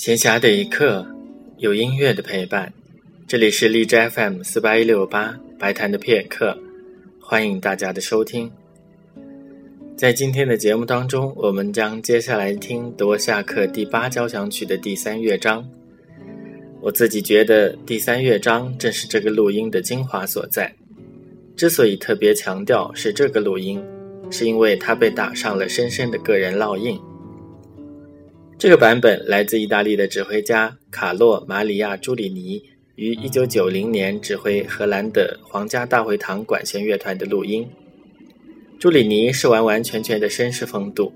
闲暇的一刻，有音乐的陪伴。这里是荔枝 FM 四八一六八白谈的片刻，欢迎大家的收听。在今天的节目当中，我们将接下来听德沃夏克第八交响曲的第三乐章。我自己觉得第三乐章正是这个录音的精华所在。之所以特别强调是这个录音，是因为它被打上了深深的个人烙印。这个版本来自意大利的指挥家卡洛·马里亚·朱里尼于1990年指挥荷兰的皇家大会堂管弦乐团的录音。朱里尼是完完全全的绅士风度。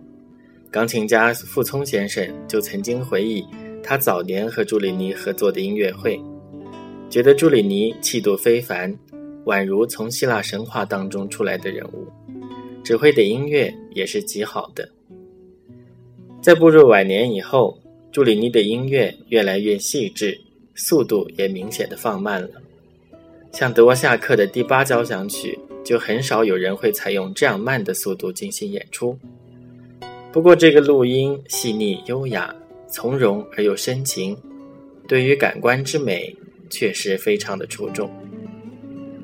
钢琴家傅聪先生就曾经回忆他早年和朱里尼合作的音乐会，觉得朱里尼气度非凡，宛如从希腊神话当中出来的人物。指挥的音乐也是极好的。在步入晚年以后，朱里尼的音乐越来越细致，速度也明显的放慢了。像德沃夏克的第八交响曲，就很少有人会采用这样慢的速度进行演出。不过，这个录音细腻优雅、从容而又深情，对于感官之美确实非常的出众。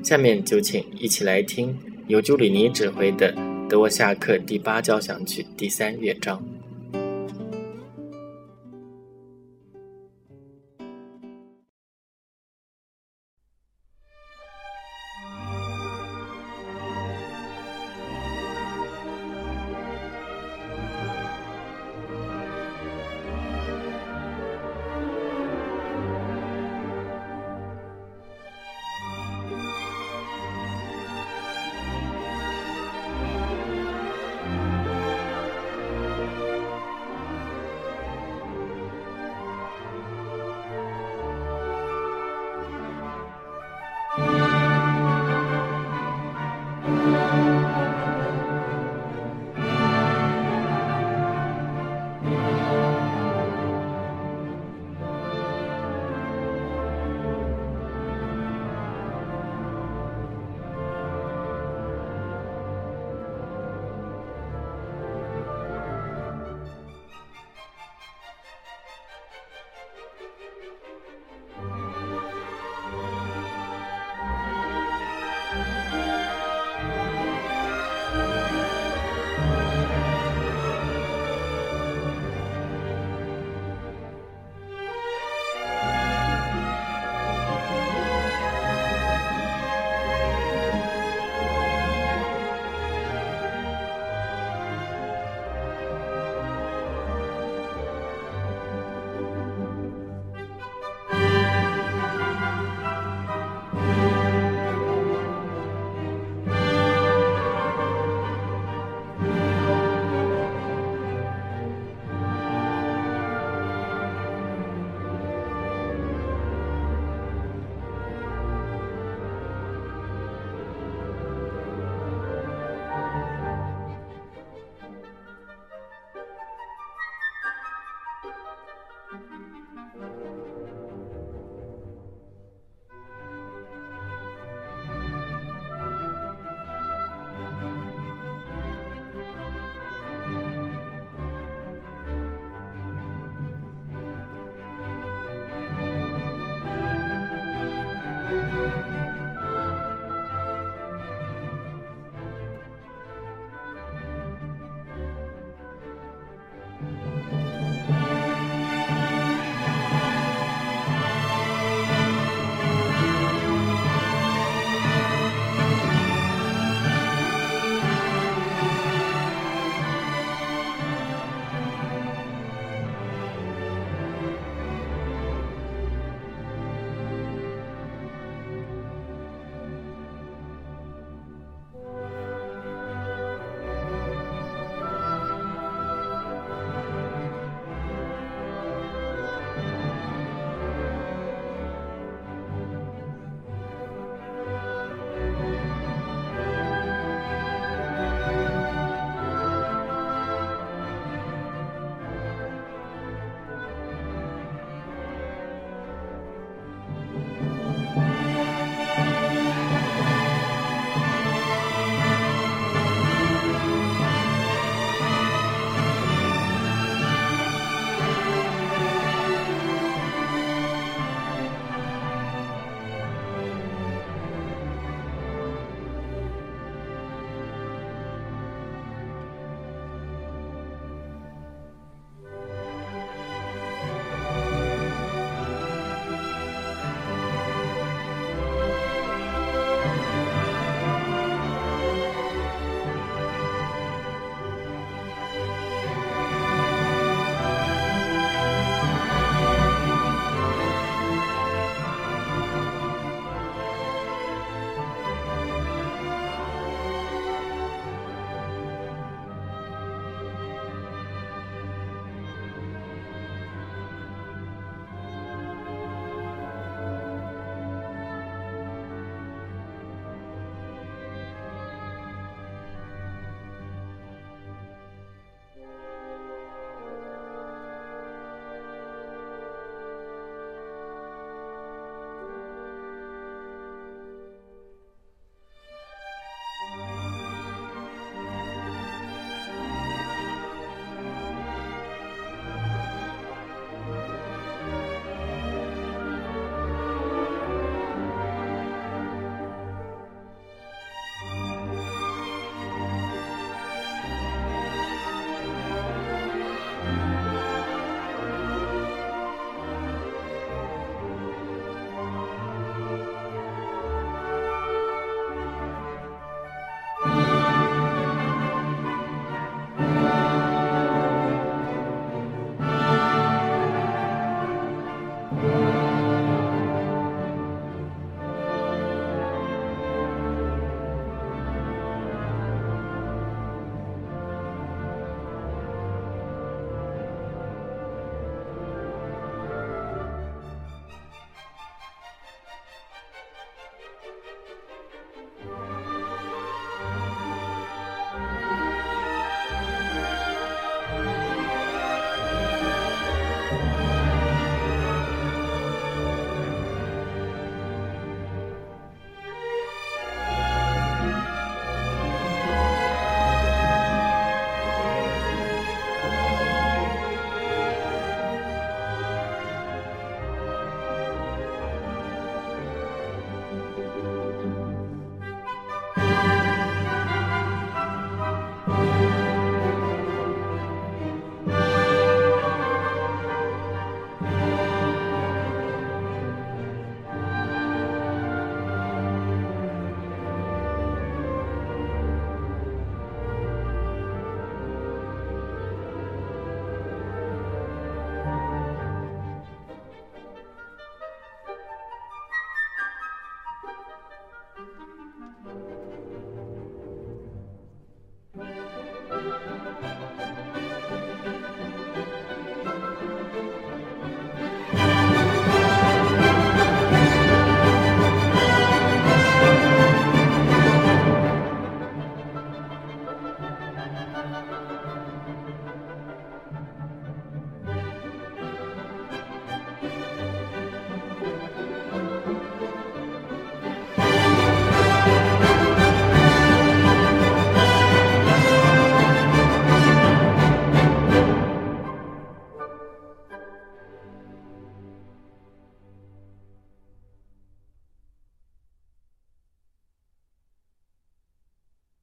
下面就请一起来听由朱里尼指挥的德沃夏克第八交响曲第三乐章。